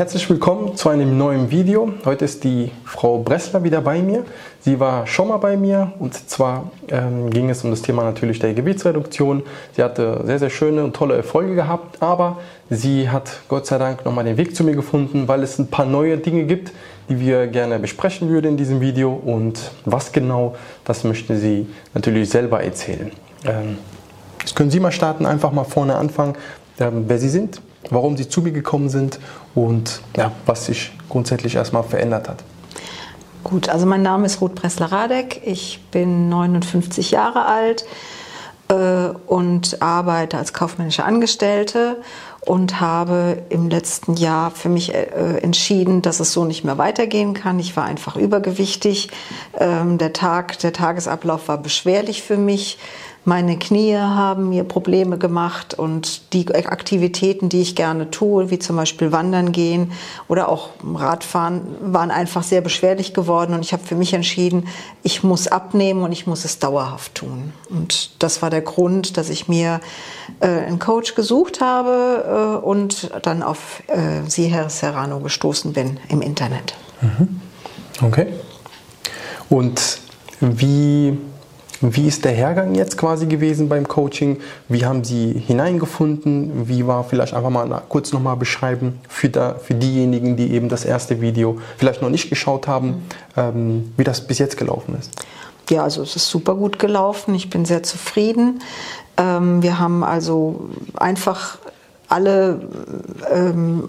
herzlich willkommen zu einem neuen Video. Heute ist die Frau Bressler wieder bei mir. Sie war schon mal bei mir und zwar ähm, ging es um das Thema natürlich der Gewichtsreduktion. Sie hatte sehr, sehr schöne und tolle Erfolge gehabt, aber sie hat Gott sei Dank nochmal den Weg zu mir gefunden, weil es ein paar neue Dinge gibt, die wir gerne besprechen würden in diesem Video und was genau, das möchte sie natürlich selber erzählen. Ähm, das können Sie mal starten, einfach mal vorne anfangen, ähm, wer Sie sind, warum Sie zu mir gekommen sind und ja, was sich grundsätzlich erstmal verändert hat. Gut, also mein Name ist Ruth Pressler-Radek, ich bin 59 Jahre alt äh, und arbeite als kaufmännische Angestellte und habe im letzten Jahr für mich äh, entschieden, dass es so nicht mehr weitergehen kann. Ich war einfach übergewichtig. Ähm, der Tag, der Tagesablauf war beschwerlich für mich. Meine Knie haben mir Probleme gemacht und die Aktivitäten, die ich gerne tue, wie zum Beispiel Wandern gehen oder auch Radfahren, waren einfach sehr beschwerlich geworden und ich habe für mich entschieden, ich muss abnehmen und ich muss es dauerhaft tun. Und das war der Grund, dass ich mir äh, einen Coach gesucht habe äh, und dann auf äh, Sie, Herr Serrano, gestoßen bin im Internet. Mhm. Okay. Und wie wie ist der Hergang jetzt quasi gewesen beim Coaching? Wie haben Sie hineingefunden? Wie war vielleicht einfach mal kurz nochmal beschreiben für, da, für diejenigen, die eben das erste Video vielleicht noch nicht geschaut haben, ähm, wie das bis jetzt gelaufen ist? Ja, also es ist super gut gelaufen. Ich bin sehr zufrieden. Ähm, wir haben also einfach alle ähm,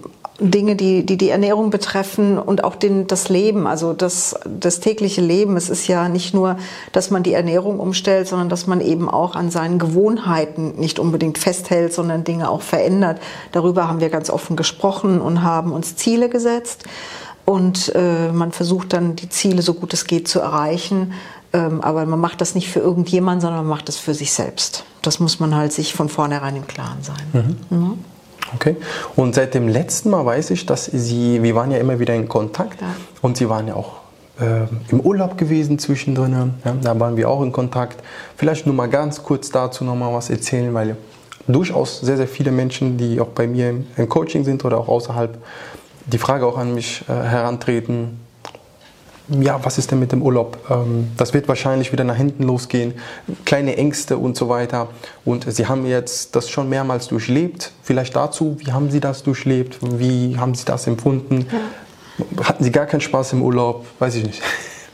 Dinge, die, die die Ernährung betreffen und auch den, das Leben, also das, das tägliche Leben. Es ist ja nicht nur, dass man die Ernährung umstellt, sondern dass man eben auch an seinen Gewohnheiten nicht unbedingt festhält, sondern Dinge auch verändert. Darüber haben wir ganz offen gesprochen und haben uns Ziele gesetzt. Und äh, man versucht dann, die Ziele so gut es geht zu erreichen. Ähm, aber man macht das nicht für irgendjemanden, sondern man macht das für sich selbst. Das muss man halt sich von vornherein im Klaren sein. Mhm. Mhm. Okay. Und seit dem letzten Mal weiß ich, dass Sie, wir waren ja immer wieder in Kontakt ja. und Sie waren ja auch äh, im Urlaub gewesen zwischendrin. Ja, da waren wir auch in Kontakt. Vielleicht nur mal ganz kurz dazu noch mal was erzählen, weil durchaus sehr, sehr viele Menschen, die auch bei mir im Coaching sind oder auch außerhalb, die Frage auch an mich äh, herantreten, ja, was ist denn mit dem Urlaub? Ähm, das wird wahrscheinlich wieder nach hinten losgehen, kleine Ängste und so weiter. Und Sie haben jetzt das schon mehrmals durchlebt. Vielleicht dazu, wie haben Sie das durchlebt? Wie haben Sie das empfunden? Ja. Hatten Sie gar keinen Spaß im Urlaub? Weiß ich nicht.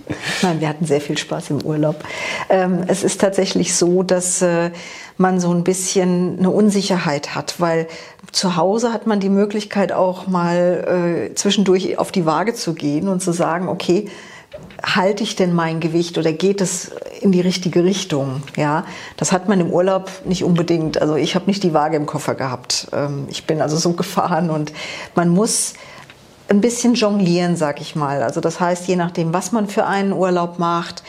Nein, wir hatten sehr viel Spaß im Urlaub. Ähm, es ist tatsächlich so, dass äh, man so ein bisschen eine Unsicherheit hat, weil zu Hause hat man die Möglichkeit auch mal äh, zwischendurch auf die Waage zu gehen und zu sagen, okay, halte ich denn mein Gewicht oder geht es in die richtige Richtung? Ja, das hat man im Urlaub nicht unbedingt. Also ich habe nicht die Waage im Koffer gehabt. Ähm, ich bin also so gefahren und man muss ein bisschen jonglieren, sag ich mal. Also das heißt, je nachdem, was man für einen Urlaub macht,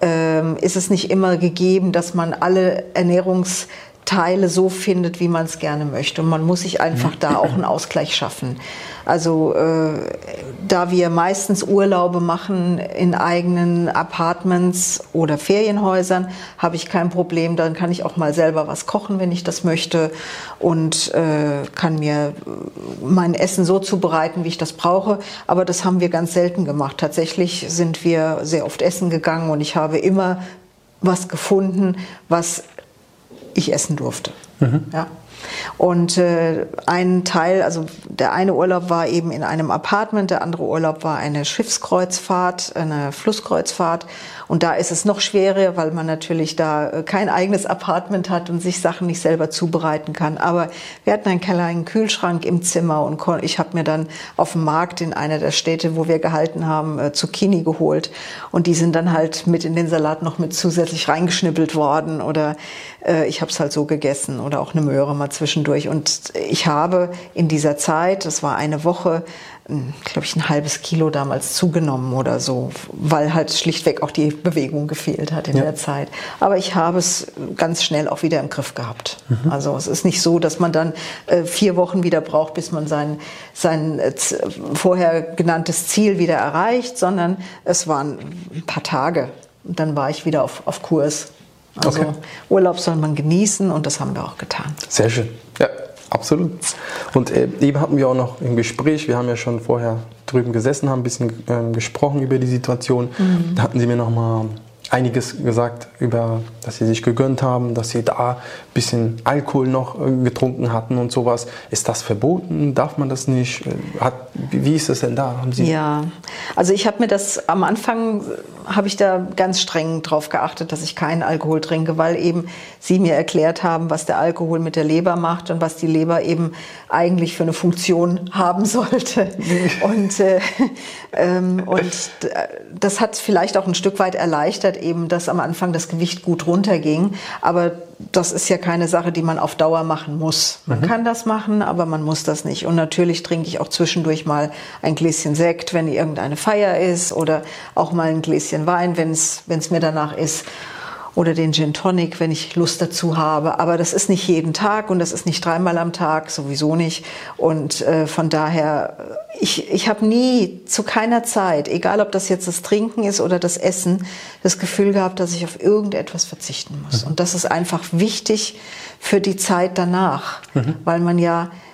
ähm, ist es nicht immer gegeben, dass man alle Ernährungs Teile so findet, wie man es gerne möchte. Und man muss sich einfach da auch einen Ausgleich schaffen. Also äh, da wir meistens Urlaube machen in eigenen Apartments oder Ferienhäusern, habe ich kein Problem. Dann kann ich auch mal selber was kochen, wenn ich das möchte und äh, kann mir mein Essen so zubereiten, wie ich das brauche. Aber das haben wir ganz selten gemacht. Tatsächlich sind wir sehr oft essen gegangen und ich habe immer was gefunden, was ich essen durfte. Mhm. Ja. Und äh, ein Teil, also der eine Urlaub war eben in einem Apartment, der andere Urlaub war eine Schiffskreuzfahrt, eine Flusskreuzfahrt. Und da ist es noch schwerer, weil man natürlich da äh, kein eigenes Apartment hat und sich Sachen nicht selber zubereiten kann. Aber wir hatten einen kleinen Kühlschrank im Zimmer und ich habe mir dann auf dem Markt in einer der Städte, wo wir gehalten haben, äh, Zucchini geholt. Und die sind dann halt mit in den Salat noch mit zusätzlich reingeschnippelt worden. Oder äh, ich habe es halt so gegessen oder auch eine Möhre mal zwischendurch. Und ich habe in dieser Zeit, das war eine Woche, glaube ich, ein halbes Kilo damals zugenommen oder so, weil halt schlichtweg auch die Bewegung gefehlt hat in ja. der Zeit. Aber ich habe es ganz schnell auch wieder im Griff gehabt. Mhm. Also es ist nicht so, dass man dann äh, vier Wochen wieder braucht, bis man sein, sein äh, vorher genanntes Ziel wieder erreicht, sondern es waren ein paar Tage. Und dann war ich wieder auf, auf Kurs. Also okay. Urlaub soll man genießen und das haben wir auch getan. Sehr schön. Ja, Absolut. Und äh, eben hatten wir auch noch im Gespräch, wir haben ja schon vorher drüben gesessen, haben ein bisschen äh, gesprochen über die Situation. Mhm. Da hatten Sie mir noch mal einiges gesagt über, dass sie sich gegönnt haben, dass sie da ein bisschen Alkohol noch äh, getrunken hatten und sowas. Ist das verboten? Darf man das nicht? Äh, hat, wie ist das denn da? Haben sie ja, also ich habe mir das am Anfang habe ich da ganz streng drauf geachtet, dass ich keinen Alkohol trinke, weil eben sie mir erklärt haben, was der Alkohol mit der Leber macht und was die Leber eben eigentlich für eine Funktion haben sollte. und äh, ähm, und das hat vielleicht auch ein Stück weit erleichtert, eben, dass am Anfang das Gewicht gut runterging. Aber das ist ja keine Sache, die man auf Dauer machen muss. Man mhm. kann das machen, aber man muss das nicht. Und natürlich trinke ich auch zwischendurch mal ein Gläschen Sekt, wenn irgendeine Feier ist, oder auch mal ein Gläschen Wein, wenn es mir danach ist oder den Gin Tonic, wenn ich Lust dazu habe. Aber das ist nicht jeden Tag und das ist nicht dreimal am Tag, sowieso nicht. Und äh, von daher, ich, ich habe nie zu keiner Zeit, egal ob das jetzt das Trinken ist oder das Essen, das Gefühl gehabt, dass ich auf irgendetwas verzichten muss. Mhm. Und das ist einfach wichtig für die Zeit danach, mhm. weil man ja äh,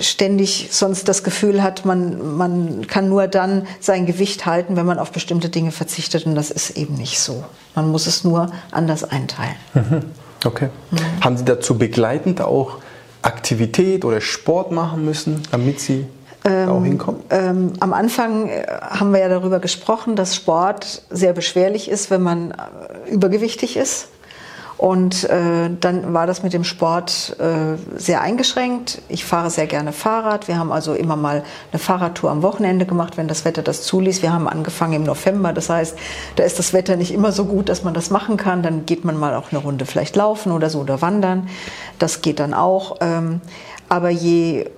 ständig sonst das Gefühl hat, man, man kann nur dann sein Gewicht halten, wenn man auf bestimmte Dinge verzichtet. Und das ist eben nicht so. Man muss es nur anders einteilen. Mhm. Okay. Mhm. Haben Sie dazu begleitend auch Aktivität oder Sport machen müssen, damit Sie ähm, auch hinkommen? Ähm, am Anfang äh, haben wir ja darüber gesprochen, dass Sport sehr beschwerlich ist, wenn man äh, übergewichtig ist. Und äh, dann war das mit dem Sport äh, sehr eingeschränkt. Ich fahre sehr gerne Fahrrad. Wir haben also immer mal eine Fahrradtour am Wochenende gemacht, wenn das Wetter das zuließ. Wir haben angefangen im November. Das heißt, da ist das Wetter nicht immer so gut, dass man das machen kann. Dann geht man mal auch eine Runde vielleicht laufen oder so oder wandern. Das geht dann auch. Ähm, aber je äh,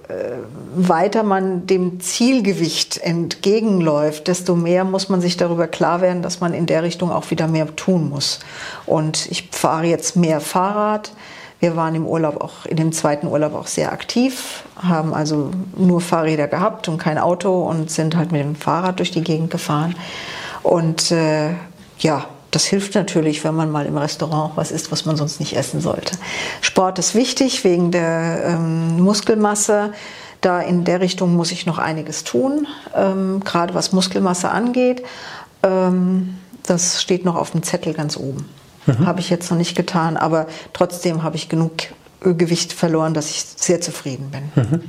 weiter man dem Zielgewicht entgegenläuft, desto mehr muss man sich darüber klar werden, dass man in der Richtung auch wieder mehr tun muss. Und ich fahre jetzt mehr Fahrrad. Wir waren im Urlaub auch, in dem zweiten Urlaub auch sehr aktiv, haben also nur Fahrräder gehabt und kein Auto und sind halt mit dem Fahrrad durch die Gegend gefahren. Und äh, ja, das hilft natürlich, wenn man mal im Restaurant was isst, was man sonst nicht essen sollte. Sport ist wichtig wegen der ähm, Muskelmasse. Da in der Richtung muss ich noch einiges tun, ähm, gerade was Muskelmasse angeht. Ähm, das steht noch auf dem Zettel ganz oben. Mhm. Habe ich jetzt noch nicht getan, aber trotzdem habe ich genug Gewicht verloren, dass ich sehr zufrieden bin. Mhm.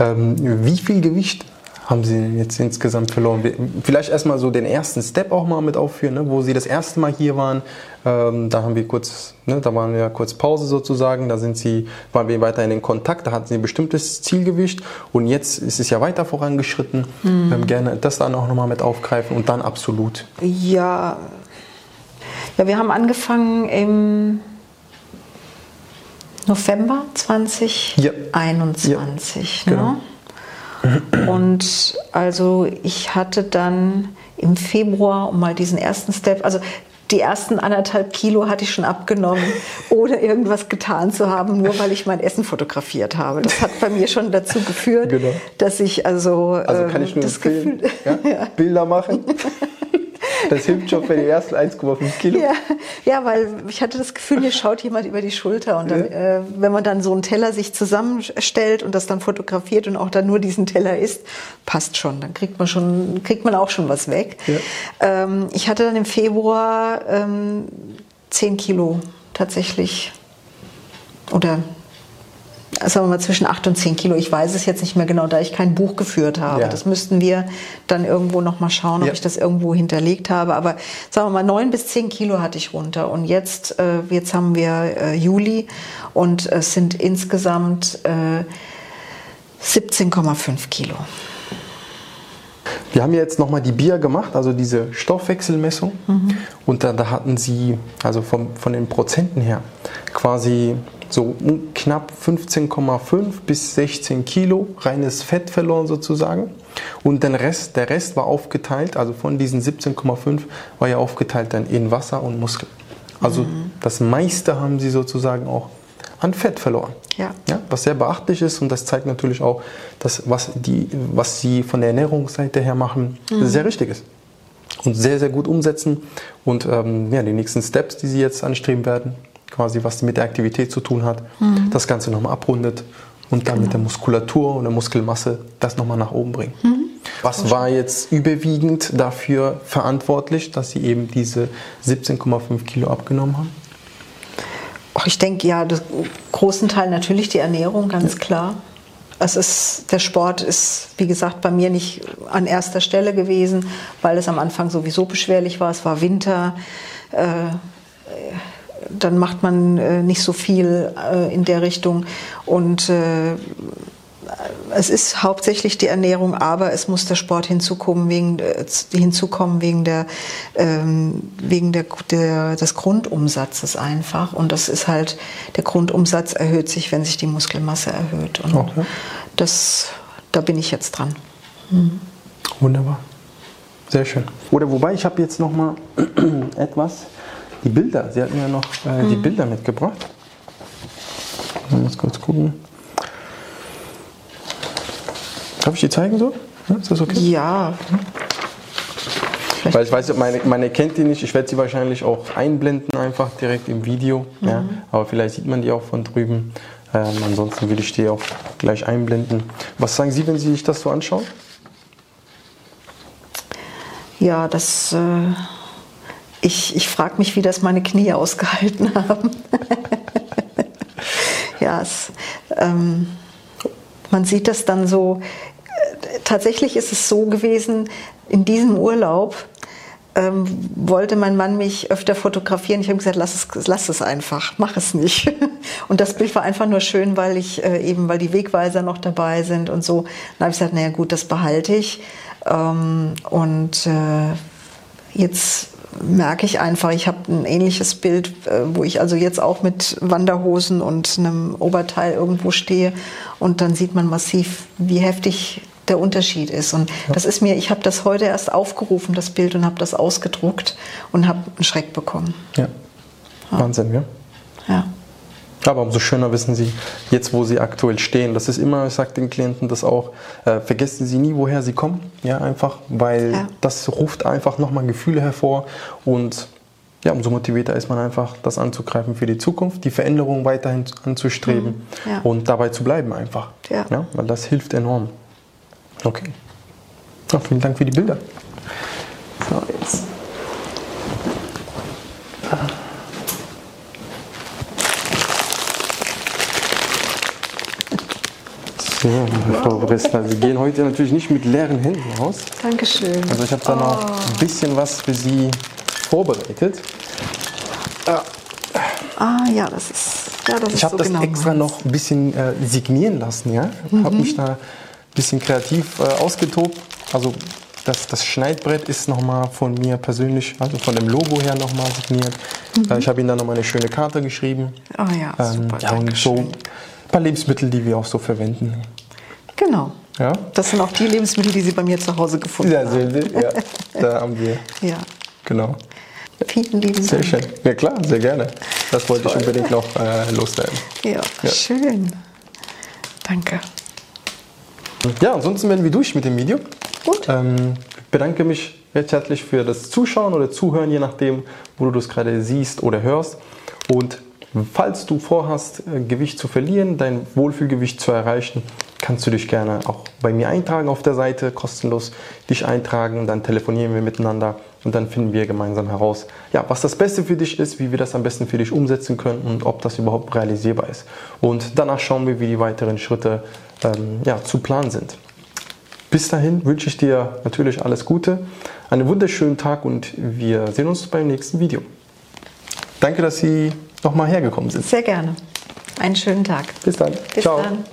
Ähm, wie viel Gewicht haben Sie jetzt insgesamt verloren? Vielleicht erstmal so den ersten Step auch mal mit aufführen, ne? wo Sie das erste Mal hier waren. Ähm, da haben wir kurz, ne, da waren wir kurz Pause sozusagen. Da sind Sie, waren wir weiter in Kontakt. Da hatten Sie ein bestimmtes Zielgewicht und jetzt ist es ja weiter vorangeschritten. Mhm. Ähm, gerne das dann auch nochmal mit aufgreifen und dann absolut. Ja, ja, wir haben angefangen im November 2021. Ja. Ja, genau. Und also ich hatte dann im Februar, um mal diesen ersten Step, also die ersten anderthalb Kilo hatte ich schon abgenommen, ohne irgendwas getan zu haben, nur weil ich mein Essen fotografiert habe. Das hat bei mir schon dazu geführt, genau. dass ich also. Also kann ich nur das empfehlen, Gefühl? Ja. Bilder machen. Das hilft schon für die ersten 1,5 Kilo. Ja, ja, weil ich hatte das Gefühl, mir schaut jemand über die Schulter. Und dann, ja. äh, wenn man dann so einen Teller sich zusammenstellt und das dann fotografiert und auch dann nur diesen Teller isst, passt schon. Dann kriegt man schon, kriegt man auch schon was weg. Ja. Ähm, ich hatte dann im Februar ähm, 10 Kilo tatsächlich oder sagen wir mal zwischen 8 und 10 Kilo. Ich weiß es jetzt nicht mehr genau, da ich kein Buch geführt habe. Ja. Das müssten wir dann irgendwo noch mal schauen, ob ja. ich das irgendwo hinterlegt habe. Aber sagen wir mal 9 bis 10 Kilo hatte ich runter. Und jetzt, äh, jetzt haben wir äh, Juli und es sind insgesamt äh, 17,5 Kilo. Wir haben jetzt nochmal die Bier gemacht, also diese Stoffwechselmessung. Mhm. Und da, da, hatten Sie, also vom, von den Prozenten her, quasi so knapp 15,5 bis 16 Kilo reines Fett verloren sozusagen. Und den Rest, der Rest war aufgeteilt, also von diesen 17,5 war ja aufgeteilt dann in Wasser und Muskel. Also mhm. das meiste haben sie sozusagen auch an Fett verloren. Ja. ja. Was sehr beachtlich ist und das zeigt natürlich auch, dass was, die, was sie von der Ernährungsseite her machen, mhm. sehr richtig ist. Und sehr, sehr gut umsetzen. Und ähm, ja, die nächsten Steps, die sie jetzt anstreben werden, quasi was mit der Aktivität zu tun hat, mhm. das Ganze nochmal abrundet und dann genau. mit der Muskulatur und der Muskelmasse das nochmal nach oben bringt. Mhm. Was war jetzt überwiegend dafür verantwortlich, dass Sie eben diese 17,5 Kilo abgenommen haben? Ich denke ja, das großen Teil natürlich die Ernährung, ganz ja. klar. Es ist, der Sport ist, wie gesagt, bei mir nicht an erster Stelle gewesen, weil es am Anfang sowieso beschwerlich war. Es war Winter. Äh, dann macht man äh, nicht so viel äh, in der Richtung. Und äh, es ist hauptsächlich die Ernährung, aber es muss der Sport hinzukommen wegen, äh, hinzukommen wegen, der, ähm, wegen der, der, des Grundumsatzes einfach. Und das ist halt, der Grundumsatz erhöht sich, wenn sich die Muskelmasse erhöht. Und okay. das, da bin ich jetzt dran. Mhm. Wunderbar. Sehr schön. Oder wobei, ich habe jetzt noch mal etwas, die Bilder. Sie hatten ja noch äh, mhm. die Bilder mitgebracht. Mal kurz gucken. Darf ich die zeigen so? ist das okay? Ja. Vielleicht Weil ich weiß, meine, meine kennt die nicht. Ich werde sie wahrscheinlich auch einblenden, einfach direkt im Video. Mhm. Ja. Aber vielleicht sieht man die auch von drüben. Ähm, ansonsten würde ich die auch gleich einblenden. Was sagen Sie, wenn Sie sich das so anschauen? Ja, das. Äh, ich ich frage mich, wie das meine Knie ausgehalten haben. ja, es, ähm, man sieht das dann so tatsächlich ist es so gewesen, in diesem Urlaub ähm, wollte mein Mann mich öfter fotografieren. Ich habe gesagt, lass es, lass es einfach, mach es nicht. Und das Bild war einfach nur schön, weil ich äh, eben, weil die Wegweiser noch dabei sind und so. Dann habe ich gesagt, naja gut, das behalte ich. Ähm, und äh, jetzt merke ich einfach, ich habe ein ähnliches Bild, äh, wo ich also jetzt auch mit Wanderhosen und einem Oberteil irgendwo stehe und dann sieht man massiv, wie heftig der Unterschied ist. Und ja. das ist mir, ich habe das heute erst aufgerufen, das Bild, und habe das ausgedruckt und habe einen Schreck bekommen. Ja. ja. Wahnsinn, ja? Ja. Aber umso schöner wissen Sie jetzt, wo Sie aktuell stehen. Das ist immer, ich sage den Klienten das auch, äh, vergessen Sie nie, woher Sie kommen. Ja, einfach, weil ja. das ruft einfach nochmal Gefühle hervor und ja, umso motivierter ist man einfach, das anzugreifen für die Zukunft, die Veränderung weiterhin anzustreben mhm. ja. und dabei zu bleiben einfach. Ja. ja. Weil das hilft enorm. Okay. Ja, vielen Dank für die Bilder. So, jetzt. So, Frau Bressler, Sie gehen heute natürlich nicht mit leeren Händen raus. Dankeschön. Also ich habe da oh. noch ein bisschen was für Sie vorbereitet. Ah ja, das ist. Ja, das ich habe so das genau extra noch ein bisschen äh, signieren lassen, ja. Mhm. Habe mich da bisschen kreativ äh, ausgetobt. Also das, das Schneidbrett ist nochmal von mir persönlich, also von dem Logo her nochmal signiert. Mhm. Äh, ich habe Ihnen da nochmal eine schöne Karte geschrieben. Oh ja, ähm, super. Ja, und so ein paar Lebensmittel, die wir auch so verwenden. Genau. Ja? Das sind auch die Lebensmittel, die Sie bei mir zu Hause gefunden ja, haben. Sie, ja, da haben wir. Ja. Genau. Vielen lieben Sehr Dank. schön. Ja klar, sehr gerne. Das wollte Toll. ich unbedingt noch äh, loswerden. Ja, ja, schön. Danke. Ja, ansonsten werden wir durch mit dem Video. Gut. Ähm, bedanke mich recht herzlich für das Zuschauen oder Zuhören, je nachdem, wo du das gerade siehst oder hörst. Und falls du vorhast, äh, Gewicht zu verlieren, dein Wohlfühlgewicht zu erreichen, kannst du dich gerne auch bei mir eintragen auf der Seite, kostenlos dich eintragen, dann telefonieren wir miteinander und dann finden wir gemeinsam heraus, ja, was das Beste für dich ist, wie wir das am besten für dich umsetzen können und ob das überhaupt realisierbar ist. Und danach schauen wir, wie die weiteren Schritte ähm, ja, zu planen sind. Bis dahin wünsche ich dir natürlich alles Gute, einen wunderschönen Tag und wir sehen uns beim nächsten Video. Danke, dass Sie nochmal hergekommen sind. Sehr gerne. Einen schönen Tag. Bis dann. Bis Ciao. dann.